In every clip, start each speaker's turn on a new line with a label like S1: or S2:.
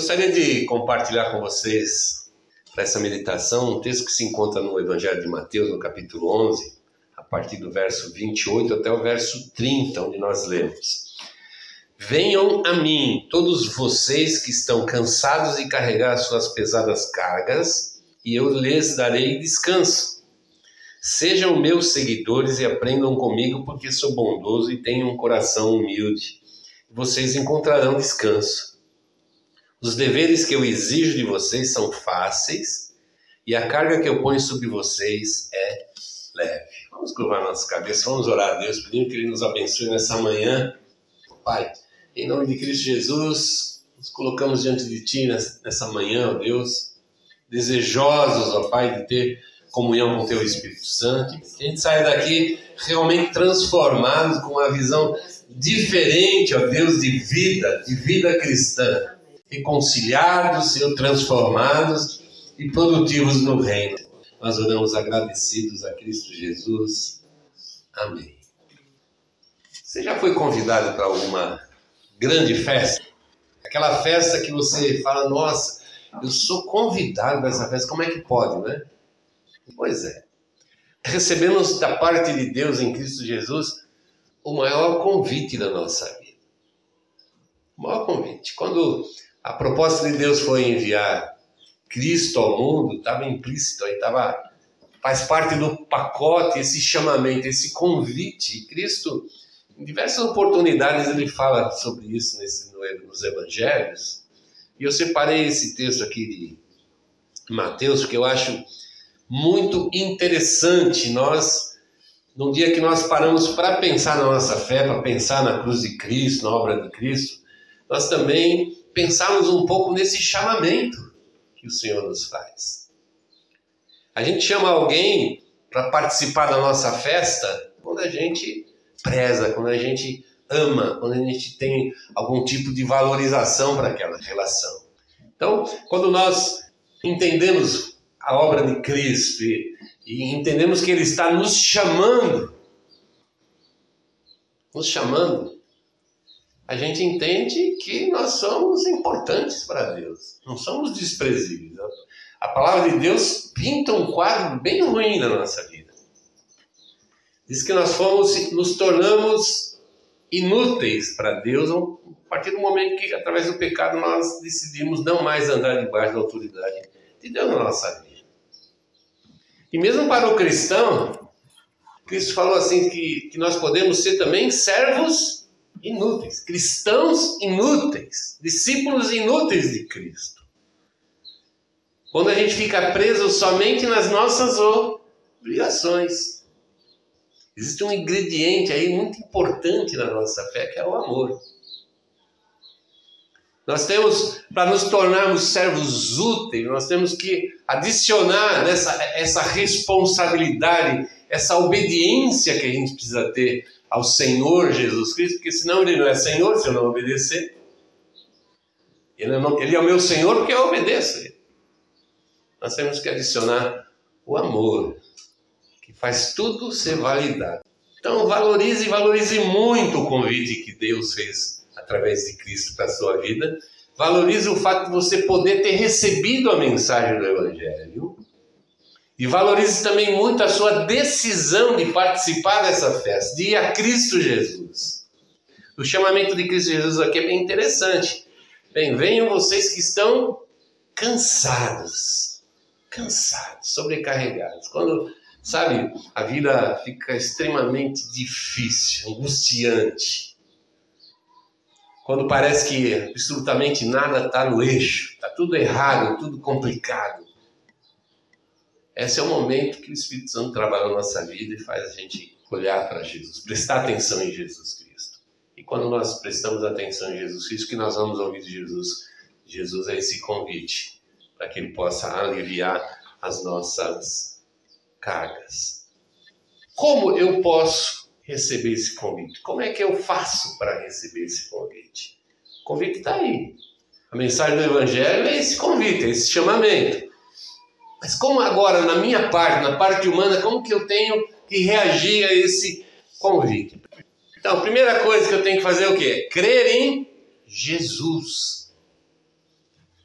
S1: Gostaria de compartilhar com vocês, para essa meditação, um texto que se encontra no Evangelho de Mateus, no capítulo 11, a partir do verso 28 até o verso 30, onde nós lemos. Venham a mim, todos vocês que estão cansados de carregar suas pesadas cargas, e eu lhes darei descanso. Sejam meus seguidores e aprendam comigo, porque sou bondoso e tenho um coração humilde. Vocês encontrarão descanso os deveres que eu exijo de vocês são fáceis e a carga que eu ponho sobre vocês é leve. Vamos curvar nossa cabeça, vamos orar a Deus, pedindo que Ele nos abençoe nessa manhã. Pai, em nome de Cristo Jesus, nos colocamos diante de Ti nessa manhã, ó Deus, desejosos, ó Pai, de ter comunhão com Teu Espírito Santo. Que a gente saia daqui realmente transformado, com uma visão diferente, ó Deus, de vida, de vida cristã reconciliados, Senhor, transformados e produtivos no reino. Nós oramos agradecidos a Cristo Jesus. Amém. Você já foi convidado para alguma grande festa? Aquela festa que você fala, nossa, eu sou convidado para essa festa, como é que pode, né? Pois é. Recebemos da parte de Deus em Cristo Jesus o maior convite da nossa vida. O maior convite. Quando a proposta de Deus foi enviar Cristo ao mundo, estava implícito aí, faz parte do pacote esse chamamento, esse convite. Cristo, em diversas oportunidades, ele fala sobre isso nesse, nos Evangelhos. E eu separei esse texto aqui de Mateus, porque eu acho muito interessante nós, no dia que nós paramos para pensar na nossa fé, para pensar na cruz de Cristo, na obra de Cristo, nós também pensarmos um pouco nesse chamamento que o Senhor nos faz. A gente chama alguém para participar da nossa festa quando a gente preza, quando a gente ama, quando a gente tem algum tipo de valorização para aquela relação. Então, quando nós entendemos a obra de Cristo e, e entendemos que Ele está nos chamando, nos chamando a gente entende que nós somos importantes para Deus, não somos desprezíveis. A palavra de Deus pinta um quadro bem ruim na nossa vida. Diz que nós fomos, nos tornamos inúteis para Deus a partir do momento que, através do pecado, nós decidimos não mais andar debaixo da autoridade de Deus na nossa vida. E mesmo para o cristão, Cristo falou assim que, que nós podemos ser também servos inúteis, cristãos inúteis, discípulos inúteis de Cristo. Quando a gente fica preso somente nas nossas obrigações. Existe um ingrediente aí muito importante na nossa fé, que é o amor. Nós temos, para nos tornarmos servos úteis, nós temos que adicionar nessa, essa responsabilidade, essa obediência que a gente precisa ter ao Senhor Jesus Cristo, porque senão ele não é Senhor se eu não obedecer. Ele, não, ele é o meu Senhor porque eu obedeço. Nós temos que adicionar o amor, que faz tudo ser validado. Então valorize valorize muito o convite que Deus fez através de Cristo para a sua vida. Valorize o fato de você poder ter recebido a mensagem do Evangelho e valorize também muito a sua decisão de participar dessa festa, de ir a Cristo Jesus. O chamamento de Cristo Jesus aqui é bem interessante. Bem, venham vocês que estão cansados, cansados, sobrecarregados. Quando, sabe, a vida fica extremamente difícil, angustiante. Quando parece que absolutamente nada está no eixo, está tudo errado, tudo complicado. Esse é o momento que o Espírito Santo trabalha na nossa vida e faz a gente olhar para Jesus, prestar atenção em Jesus Cristo. E quando nós prestamos atenção em Jesus Cristo, que nós vamos ouvir de Jesus? Jesus é esse convite para que Ele possa aliviar as nossas cargas. Como eu posso receber esse convite? Como é que eu faço para receber esse convite? O convite está aí. A mensagem do Evangelho é esse convite, é esse chamamento. Mas como agora, na minha parte, na parte humana, como que eu tenho que reagir a esse convite? Então, a primeira coisa que eu tenho que fazer é o quê? Crer em Jesus.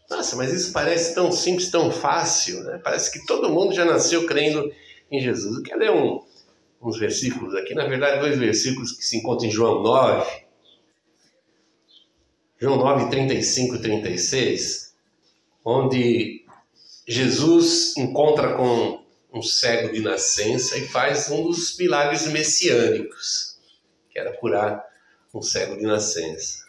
S1: Nossa, mas isso parece tão simples, tão fácil, né? Parece que todo mundo já nasceu crendo em Jesus. Eu quero ler um, uns versículos aqui, na verdade, dois versículos que se encontram em João 9. João 9, 35 e 36, onde Jesus encontra com um cego de nascença e faz um dos milagres messiânicos, que era curar um cego de nascença.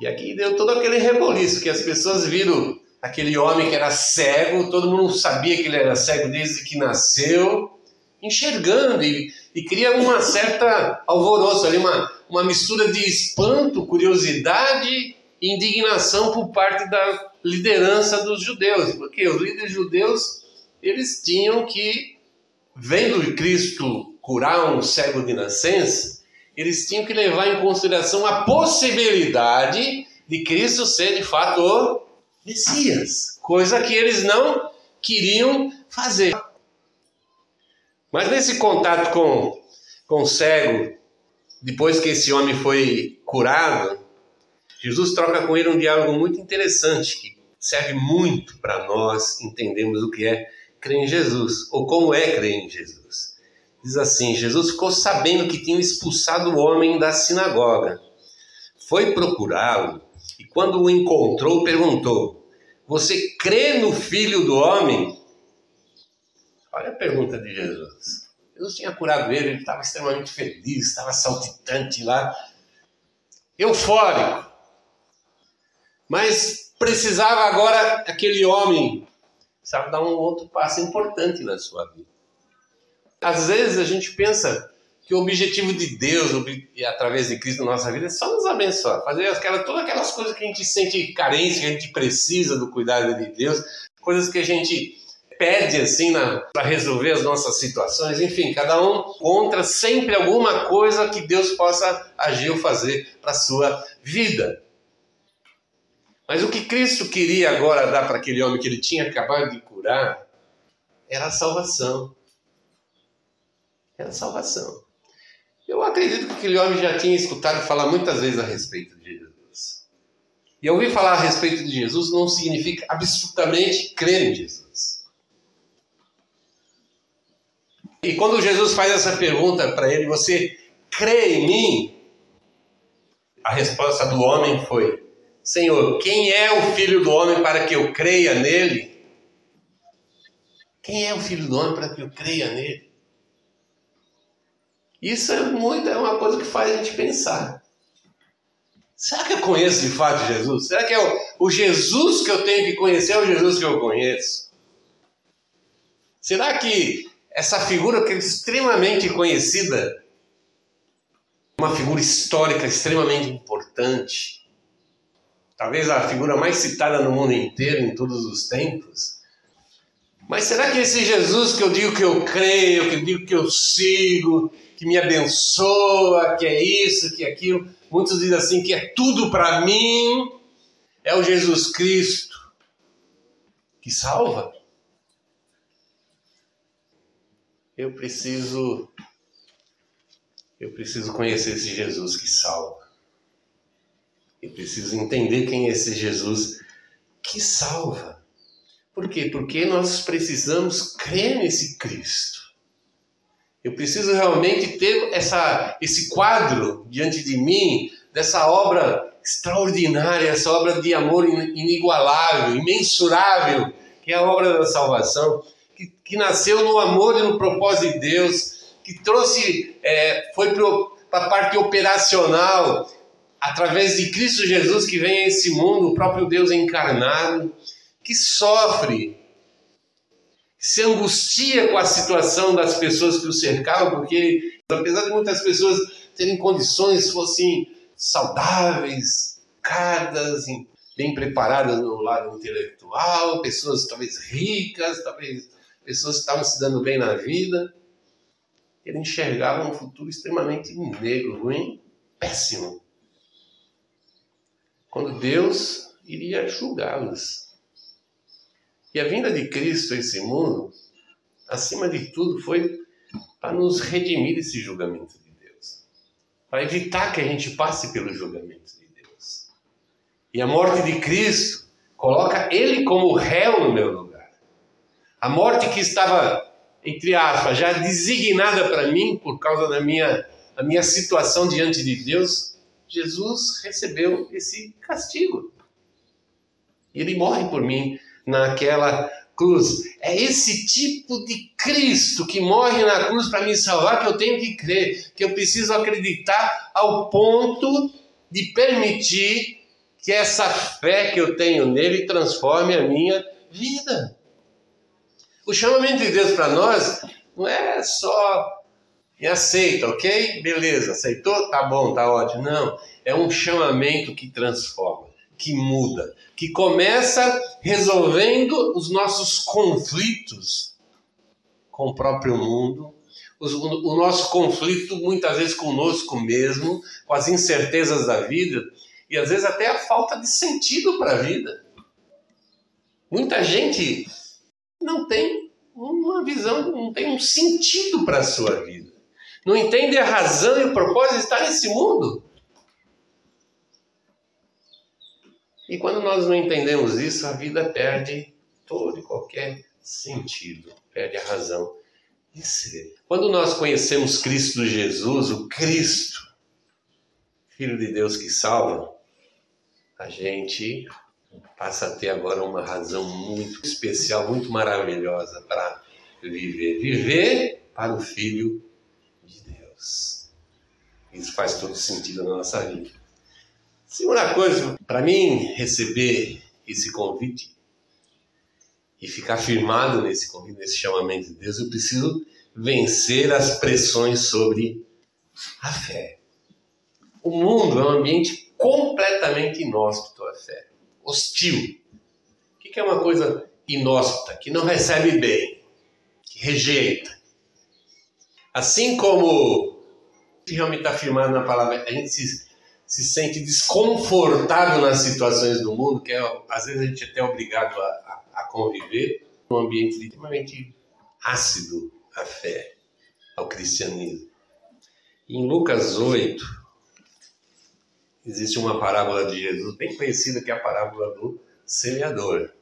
S1: E aqui deu todo aquele reboliço, que as pessoas viram aquele homem que era cego, todo mundo sabia que ele era cego desde que nasceu, enxergando e, e cria uma certa alvoroço ali, uma, uma mistura de espanto, curiosidade e indignação por parte da liderança dos judeus, porque os líderes judeus eles tinham que, vendo Cristo curar um cego de nascença, eles tinham que levar em consideração a possibilidade de Cristo ser de fato o Messias, coisa que eles não queriam fazer. Mas nesse contato com, com o cego, depois que esse homem foi curado, Jesus troca com ele um diálogo muito interessante que serve muito para nós entendermos o que é crer em Jesus, ou como é crer em Jesus. Diz assim: Jesus ficou sabendo que tinham expulsado o homem da sinagoga. Foi procurá-lo e, quando o encontrou, perguntou: Você crê no filho do homem? Olha a pergunta de Jesus. Jesus tinha curado ele, ele estava extremamente feliz, estava saltitante lá, eufórico. Mas precisava agora aquele homem, precisava dar um outro passo importante na sua vida. Às vezes a gente pensa que o objetivo de Deus, através de Cristo na nossa vida, é só nos abençoar, fazer aquela, todas aquelas coisas que a gente sente carência, que a gente precisa do cuidado de Deus, coisas que a gente pede assim para resolver as nossas situações, enfim, cada um encontra sempre alguma coisa que Deus possa agir ou fazer para sua vida. Mas o que Cristo queria agora dar para aquele homem que ele tinha acabado de curar era a salvação era salvação. Eu acredito que aquele homem já tinha escutado falar muitas vezes a respeito de Jesus. E ouvir falar a respeito de Jesus não significa absolutamente crer em Jesus. E quando Jesus faz essa pergunta para ele, você crê em mim? A resposta do homem foi: Senhor, quem é o filho do homem para que eu creia nele? Quem é o filho do homem para que eu creia nele? Isso é muito é uma coisa que faz a gente pensar. Será que eu conheço de fato Jesus? Será que é o, o Jesus que eu tenho que conhecer é o Jesus que eu conheço? Será que essa figura que é extremamente conhecida, uma figura histórica extremamente importante, talvez a figura mais citada no mundo inteiro em todos os tempos, mas será que esse Jesus que eu digo que eu creio, que eu digo que eu sigo, que me abençoa, que é isso, que é aquilo. Muitos dizem assim que é tudo para mim, é o Jesus Cristo que salva. Eu preciso eu preciso conhecer esse Jesus que salva. Eu preciso entender quem é esse Jesus que salva. Por quê? Porque nós precisamos crer nesse Cristo. Eu preciso realmente ter essa, esse quadro diante de mim, dessa obra extraordinária, essa obra de amor inigualável, imensurável, que é a obra da salvação, que, que nasceu no amor e no propósito de Deus, que trouxe, é, foi para a parte operacional, através de Cristo Jesus que vem a esse mundo, o próprio Deus encarnado, que sofre se angustia com a situação das pessoas que o cercavam, porque apesar de muitas pessoas terem condições fossem saudáveis, caras, bem preparadas no lado intelectual, pessoas talvez ricas, talvez pessoas que estavam se dando bem na vida, ele enxergava um futuro extremamente negro, ruim, péssimo. Quando Deus iria julgá-los. E a vinda de Cristo a esse mundo, acima de tudo, foi para nos redimir desse julgamento de Deus, para evitar que a gente passe pelo julgamento de Deus. E a morte de Cristo coloca ele como réu no meu lugar. A morte que estava, entre aspas, já designada para mim por causa da minha, da minha situação diante de Deus, Jesus recebeu esse castigo. Ele morre por mim naquela cruz. É esse tipo de Cristo que morre na cruz para me salvar que eu tenho que crer, que eu preciso acreditar ao ponto de permitir que essa fé que eu tenho nele transforme a minha vida. O chamamento de Deus para nós não é só me aceita, ok? Beleza, aceitou? Tá bom, tá ótimo. Não, é um chamamento que transforma que muda, que começa resolvendo os nossos conflitos com o próprio mundo, o nosso conflito muitas vezes conosco mesmo, com as incertezas da vida e às vezes até a falta de sentido para a vida. Muita gente não tem uma visão, não tem um sentido para a sua vida. Não entende a razão e o propósito de estar nesse mundo. E quando nós não entendemos isso, a vida perde todo e qualquer sentido, perde a razão de ser. Quando nós conhecemos Cristo Jesus, o Cristo, Filho de Deus que salva, a gente passa a ter agora uma razão muito especial, muito maravilhosa para viver. Viver para o Filho Deus. Isso faz todo sentido na nossa vida. Segunda coisa, para mim receber esse convite e ficar firmado nesse convite, nesse chamamento de Deus, eu preciso vencer as pressões sobre a fé. O mundo é um ambiente completamente inóspito à fé, hostil. O que é uma coisa inóspita? Que não recebe bem, que rejeita. Assim como realmente está firmado na palavra, a gente se se sente desconfortável nas situações do mundo, que é, às vezes a gente é até obrigado a, a, a conviver num ambiente extremamente ácido à fé, ao cristianismo. Em Lucas 8, existe uma parábola de Jesus bem conhecida, que é a parábola do semeador.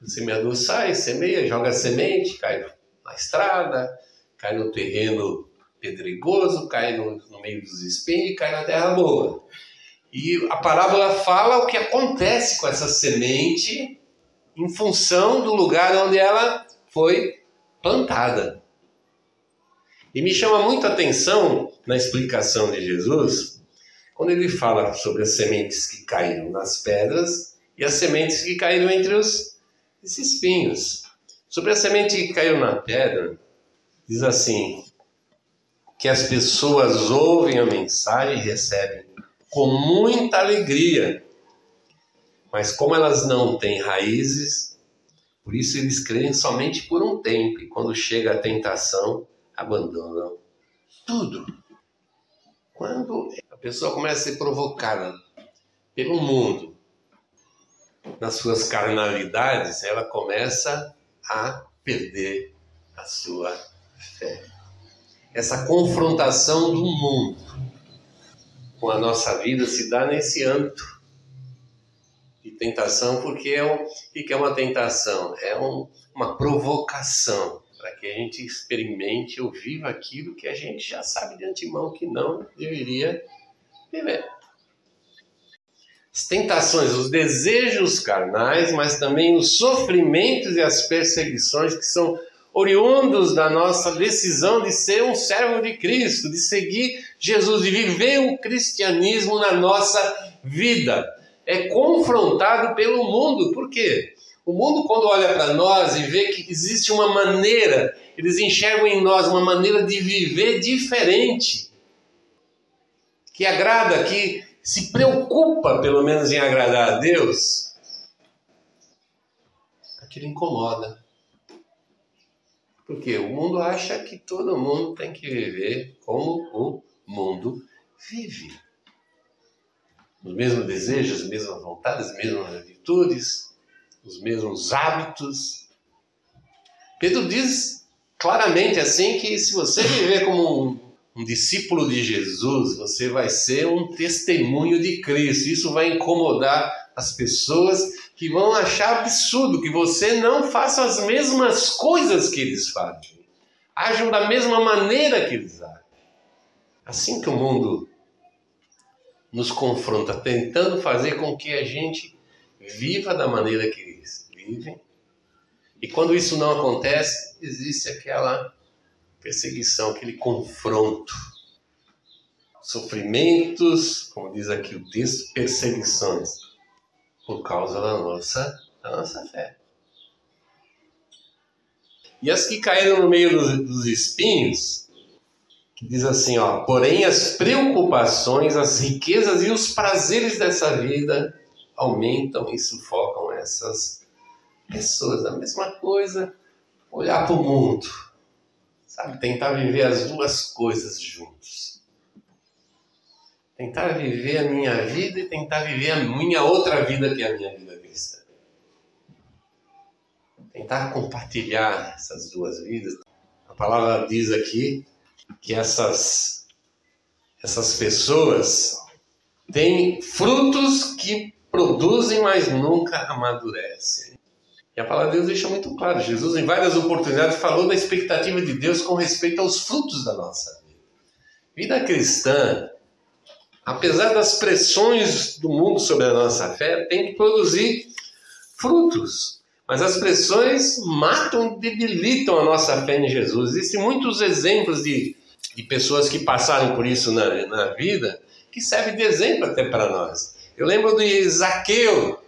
S1: O semeador sai, semeia, joga semente, cai na estrada, cai no terreno pedregoso, cai no, no meio dos espinhos e cai na terra boa. E a parábola fala o que acontece com essa semente em função do lugar onde ela foi plantada. E me chama muito a atenção na explicação de Jesus, quando ele fala sobre as sementes que caíram nas pedras e as sementes que caíram entre os espinhos. Sobre a semente que caiu na pedra, diz assim: que as pessoas ouvem a mensagem e recebem com muita alegria. Mas como elas não têm raízes, por isso eles creem somente por um tempo e quando chega a tentação, abandonam tudo. Quando a pessoa começa a ser provocada pelo mundo, nas suas carnalidades, ela começa a perder a sua fé essa confrontação do mundo com a nossa vida se dá nesse âmbito de tentação, porque é um, que é uma tentação? É um, uma provocação para que a gente experimente ou viva aquilo que a gente já sabe de antemão que não deveria viver. As tentações, os desejos carnais, mas também os sofrimentos e as perseguições que são oriundos da nossa decisão de ser um servo de Cristo, de seguir Jesus, de viver o cristianismo na nossa vida. É confrontado pelo mundo. Por quê? O mundo, quando olha para nós e vê que existe uma maneira, eles enxergam em nós uma maneira de viver diferente, que agrada, que se preocupa, pelo menos, em agradar a Deus, aquilo incomoda. Porque o mundo acha que todo mundo tem que viver como o mundo vive. Os mesmos desejos, as mesmas vontades, as mesmas atitudes, os mesmos hábitos. Pedro diz claramente assim que se você viver como um, um discípulo de Jesus, você vai ser um testemunho de Cristo. Isso vai incomodar as pessoas que vão achar absurdo que você não faça as mesmas coisas que eles fazem. Ajam da mesma maneira que eles agem. Assim que o mundo nos confronta, tentando fazer com que a gente viva da maneira que eles vivem. E quando isso não acontece, existe aquela perseguição, aquele confronto. Sofrimentos, como diz aqui o texto, perseguições, por causa da nossa, da nossa fé. E as que caíram no meio dos, dos espinhos, que diz assim, ó, porém as preocupações, as riquezas e os prazeres dessa vida aumentam e sufocam essas pessoas. A mesma coisa, olhar para o mundo, sabe, tentar viver as duas coisas juntos. Tentar viver a minha vida e tentar viver a minha outra vida que é a minha vida cristã. Tentar compartilhar essas duas vidas. A palavra diz aqui que essas, essas pessoas têm frutos que produzem, mas nunca amadurecem. E a palavra de Deus deixa muito claro. Jesus, em várias oportunidades, falou da expectativa de Deus com respeito aos frutos da nossa vida. Vida cristã, apesar das pressões do mundo sobre a nossa fé, tem que produzir frutos. Mas as pressões matam, debilitam a nossa fé em Jesus. Existem muitos exemplos de, de pessoas que passaram por isso na, na vida que servem de exemplo até para nós. Eu lembro de Zaqueu.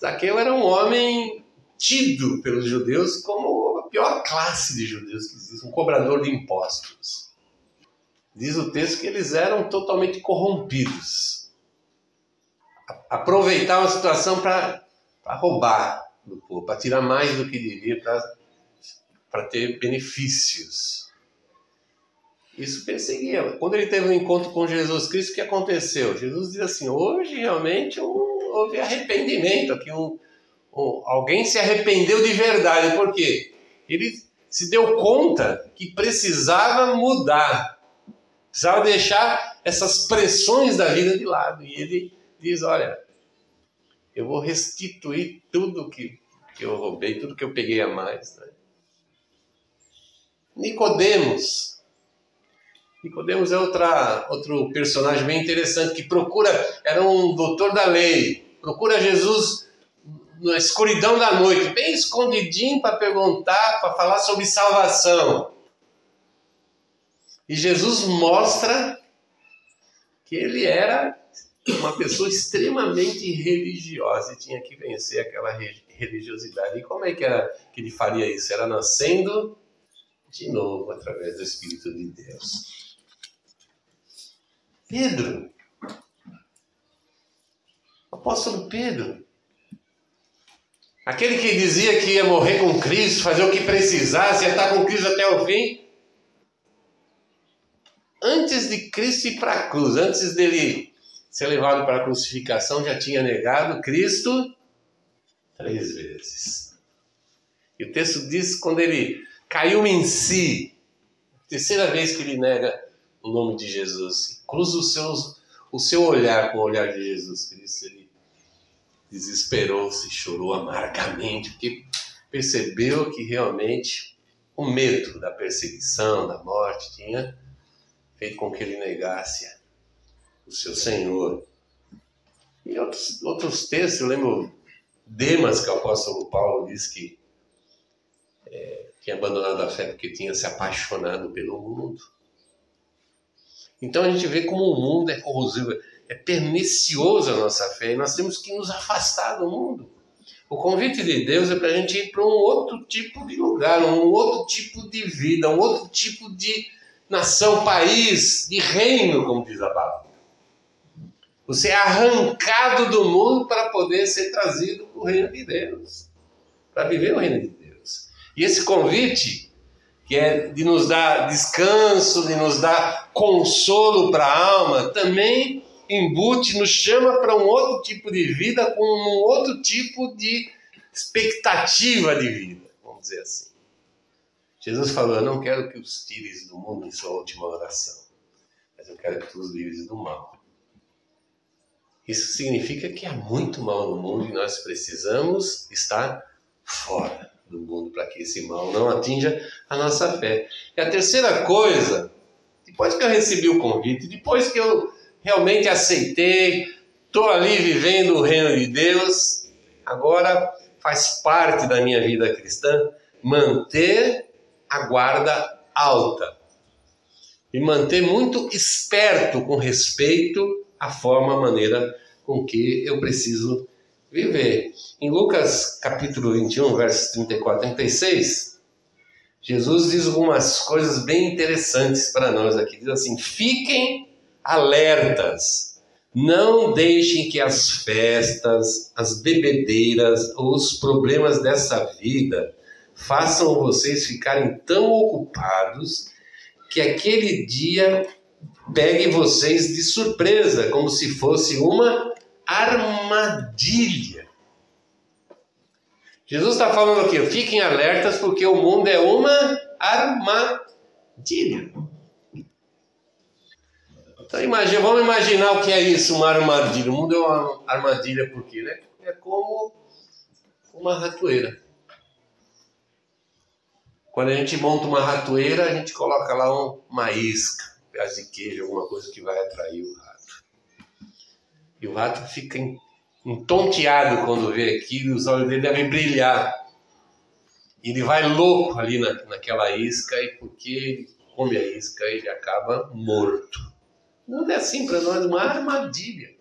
S1: Zaqueu era um homem tido pelos judeus como a pior classe de judeus que existe, um cobrador de impostos. Diz o texto que eles eram totalmente corrompidos. Aproveitavam a situação para roubar do povo, para tirar mais do que devia, para ter benefícios. Isso perseguia. Quando ele teve um encontro com Jesus Cristo, o que aconteceu? Jesus diz assim: hoje realmente houve arrependimento aqui. Um, um, alguém se arrependeu de verdade. Por quê? Ele se deu conta que precisava mudar, precisava deixar essas pressões da vida de lado. E ele diz: olha, eu vou restituir tudo que, que eu roubei, tudo que eu peguei a mais. Né? Nicodemos. Nicodemos é outra, outro personagem bem interessante que procura, era um doutor da lei, procura Jesus na escuridão da noite, bem escondidinho para perguntar, para falar sobre salvação. E Jesus mostra que ele era uma pessoa extremamente religiosa e tinha que vencer aquela religiosidade. E como é que, era, que ele faria isso? Era nascendo de novo através do Espírito de Deus. Pedro, apóstolo Pedro, aquele que dizia que ia morrer com Cristo, fazer o que precisasse, ia estar com Cristo até o fim. Antes de Cristo ir para a cruz, antes dele ser levado para a crucificação, já tinha negado Cristo três vezes. E o texto diz quando ele caiu em si, terceira vez que ele nega o nome de Jesus, cruza os seus, o seu olhar com o olhar de Jesus Cristo, ele desesperou-se, chorou amargamente, porque percebeu que realmente o medo da perseguição, da morte, tinha feito com que ele negasse o seu Senhor. E outros, outros textos, eu lembro Demas, que o apóstolo Paulo diz que é, tinha abandonado a fé porque tinha se apaixonado pelo mundo. Então a gente vê como o mundo é corrosivo, é pernicioso a nossa fé e nós temos que nos afastar do mundo. O convite de Deus é para a gente ir para um outro tipo de lugar, um outro tipo de vida, um outro tipo de nação, país, de reino, como diz a palavra. Você é arrancado do mundo para poder ser trazido para o reino de Deus, para viver o reino de Deus. E esse convite, que é de nos dar descanso, de nos dar consolo para a alma, também embute, nos chama para um outro tipo de vida, com um outro tipo de expectativa de vida, vamos dizer assim. Jesus falou: Eu não quero que os tires do mundo em sua última oração, mas eu quero que tu os livres do mal. Isso significa que há muito mal no mundo e nós precisamos estar fora do mundo para que esse mal não atinja a nossa fé. E a terceira coisa, depois que eu recebi o convite, depois que eu realmente aceitei, estou ali vivendo o reino de Deus, agora faz parte da minha vida cristã manter a guarda alta e manter muito esperto com respeito à forma, à maneira com que eu preciso viver. Em Lucas capítulo 21, versos 34 e 36, Jesus diz algumas coisas bem interessantes para nós aqui. Diz assim: fiquem alertas, não deixem que as festas, as bebedeiras ou os problemas dessa vida façam vocês ficarem tão ocupados que aquele dia pegue vocês de surpresa, como se fosse uma armadilha. Jesus está falando aqui, fiquem alertas porque o mundo é uma armadilha. Então imagina, vamos imaginar o que é isso, uma armadilha. O mundo é uma armadilha por quê? Né? É como uma ratoeira. Quando a gente monta uma ratoeira, a gente coloca lá uma isca, um pedaço de queijo, alguma coisa que vai atrair o rato. E o rato fica entonteado quando vê aquilo, os olhos dele devem brilhar. Ele vai louco ali na, naquela isca e porque ele come a isca, ele acaba morto. O mundo é assim para nós, uma armadilha.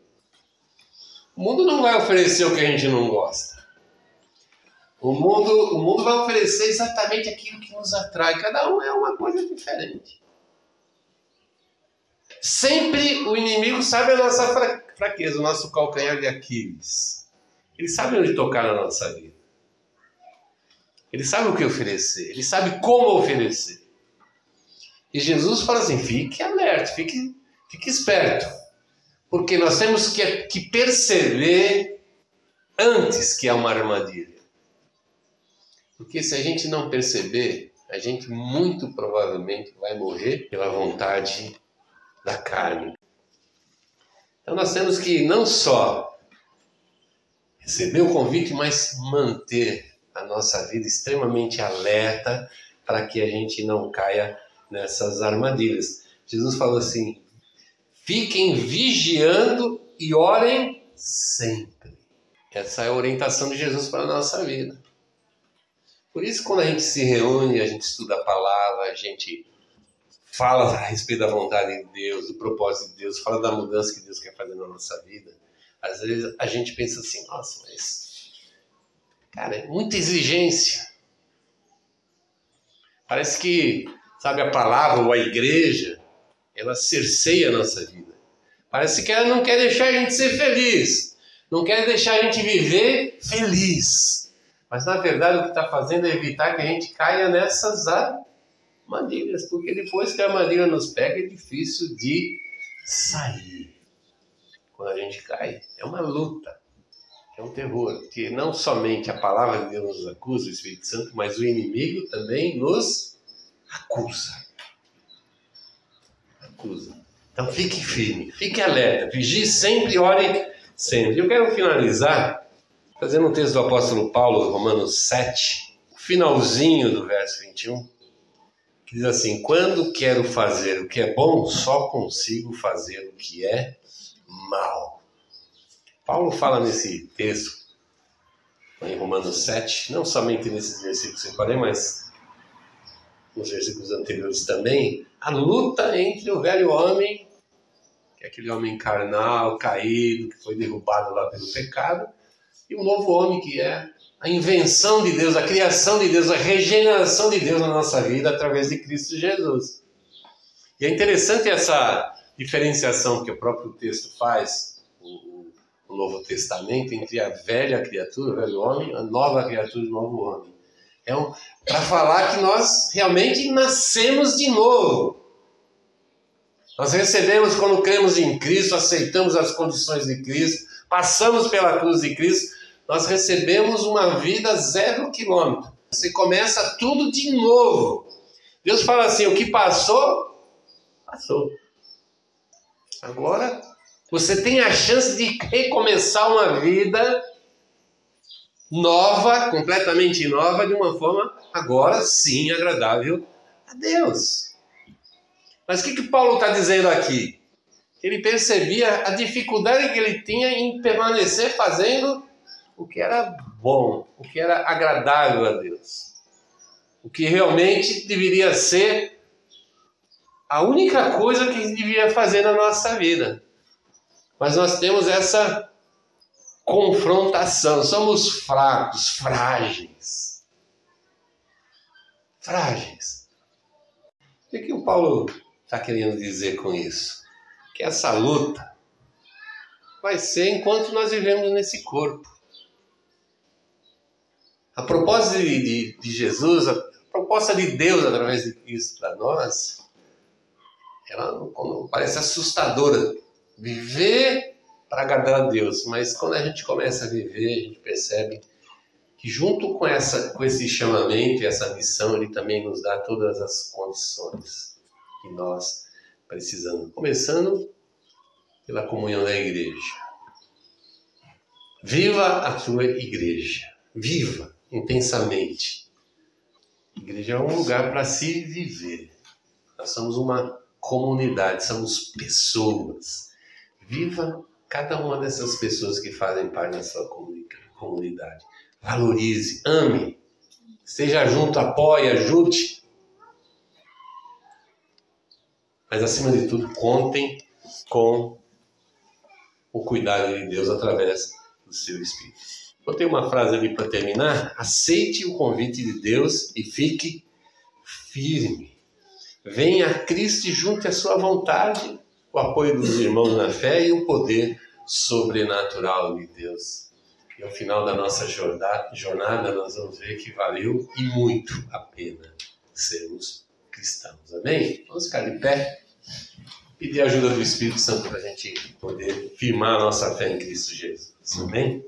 S1: O mundo não vai oferecer o que a gente não gosta. O mundo, o mundo vai oferecer exatamente aquilo que nos atrai. Cada um é uma coisa diferente. Sempre o inimigo sabe a nossa fraqueza, o nosso calcanhar de Aquiles. Ele sabe onde tocar na nossa vida. Ele sabe o que oferecer. Ele sabe como oferecer. E Jesus fala assim: fique alerta, fique, fique esperto. Porque nós temos que, que perceber antes que há uma armadilha. Porque se a gente não perceber, a gente muito provavelmente vai morrer pela vontade da carne. Então nós temos que não só receber o convite, mas manter a nossa vida extremamente alerta para que a gente não caia nessas armadilhas. Jesus falou assim: fiquem vigiando e orem sempre. Essa é a orientação de Jesus para a nossa vida. Por isso, quando a gente se reúne, a gente estuda a palavra, a gente fala a respeito da vontade de Deus, do propósito de Deus, fala da mudança que Deus quer fazer na nossa vida, às vezes a gente pensa assim, nossa, mas, cara, é muita exigência. Parece que, sabe, a palavra ou a igreja, ela cerceia a nossa vida. Parece que ela não quer deixar a gente ser feliz, não quer deixar a gente viver feliz. Mas na verdade o que está fazendo é evitar que a gente caia nessas armadilhas, porque depois que a armadilha nos pega é difícil de sair. Quando a gente cai, é uma luta, é um terror, que não somente a palavra de Deus nos acusa, o Espírito Santo, mas o inimigo também nos acusa. Acusa. Então fique firme, fique alerta, vigie sempre, ore sempre. Eu quero finalizar Fazendo um texto do apóstolo Paulo, Romanos 7, finalzinho do verso 21, que diz assim: Quando quero fazer o que é bom, só consigo fazer o que é mal. Paulo fala nesse texto, em Romanos 7, não somente nesses versículos que eu falei, mas nos versículos anteriores também, a luta entre o velho homem, que é aquele homem carnal, caído, que foi derrubado lá pelo pecado, e o novo homem que é a invenção de Deus, a criação de Deus, a regeneração de Deus na nossa vida através de Cristo Jesus. E é interessante essa diferenciação que o próprio texto faz, o, o Novo Testamento, entre a velha criatura, o velho homem, a nova criatura, o novo homem. É um, para falar que nós realmente nascemos de novo. Nós recebemos quando cremos em Cristo, aceitamos as condições de Cristo, passamos pela cruz de Cristo, nós recebemos uma vida zero quilômetro. Você começa tudo de novo. Deus fala assim: o que passou, passou. Agora Você tem a chance de recomeçar uma vida nova, completamente nova, de uma forma agora sim agradável a Deus. Mas o que, que Paulo está dizendo aqui? Ele percebia a dificuldade que ele tinha em permanecer fazendo o que era bom, o que era agradável a Deus. O que realmente deveria ser a única coisa que a gente devia fazer na nossa vida. Mas nós temos essa confrontação, somos fracos, frágeis. Frágeis. O que, que o Paulo está querendo dizer com isso? Que essa luta vai ser enquanto nós vivemos nesse corpo. A proposta de, de, de Jesus, a proposta de Deus através de Cristo para nós, ela parece assustadora. Viver para agradar a Deus, mas quando a gente começa a viver, a gente percebe que junto com essa com esse chamamento e essa missão, ele também nos dá todas as condições que nós precisamos, começando pela comunhão da igreja. Viva a tua igreja, viva intensamente. A igreja é um lugar para se viver. Nós somos uma comunidade, somos pessoas Viva cada uma dessas pessoas que fazem parte da sua comunidade. Valorize, ame, esteja junto, apoie, ajude. Mas acima de tudo, contem com o cuidado de Deus através do seu Espírito. Botei uma frase ali para terminar. Aceite o convite de Deus e fique firme. Venha a Cristo e junte a sua vontade o apoio dos irmãos na fé e o poder sobrenatural de Deus. E ao final da nossa jornada, nós vamos ver que valeu e muito a pena sermos cristãos. Amém? Vamos ficar de pé. Pedir a ajuda do Espírito Santo para a gente poder firmar a nossa fé em Cristo Jesus. Amém?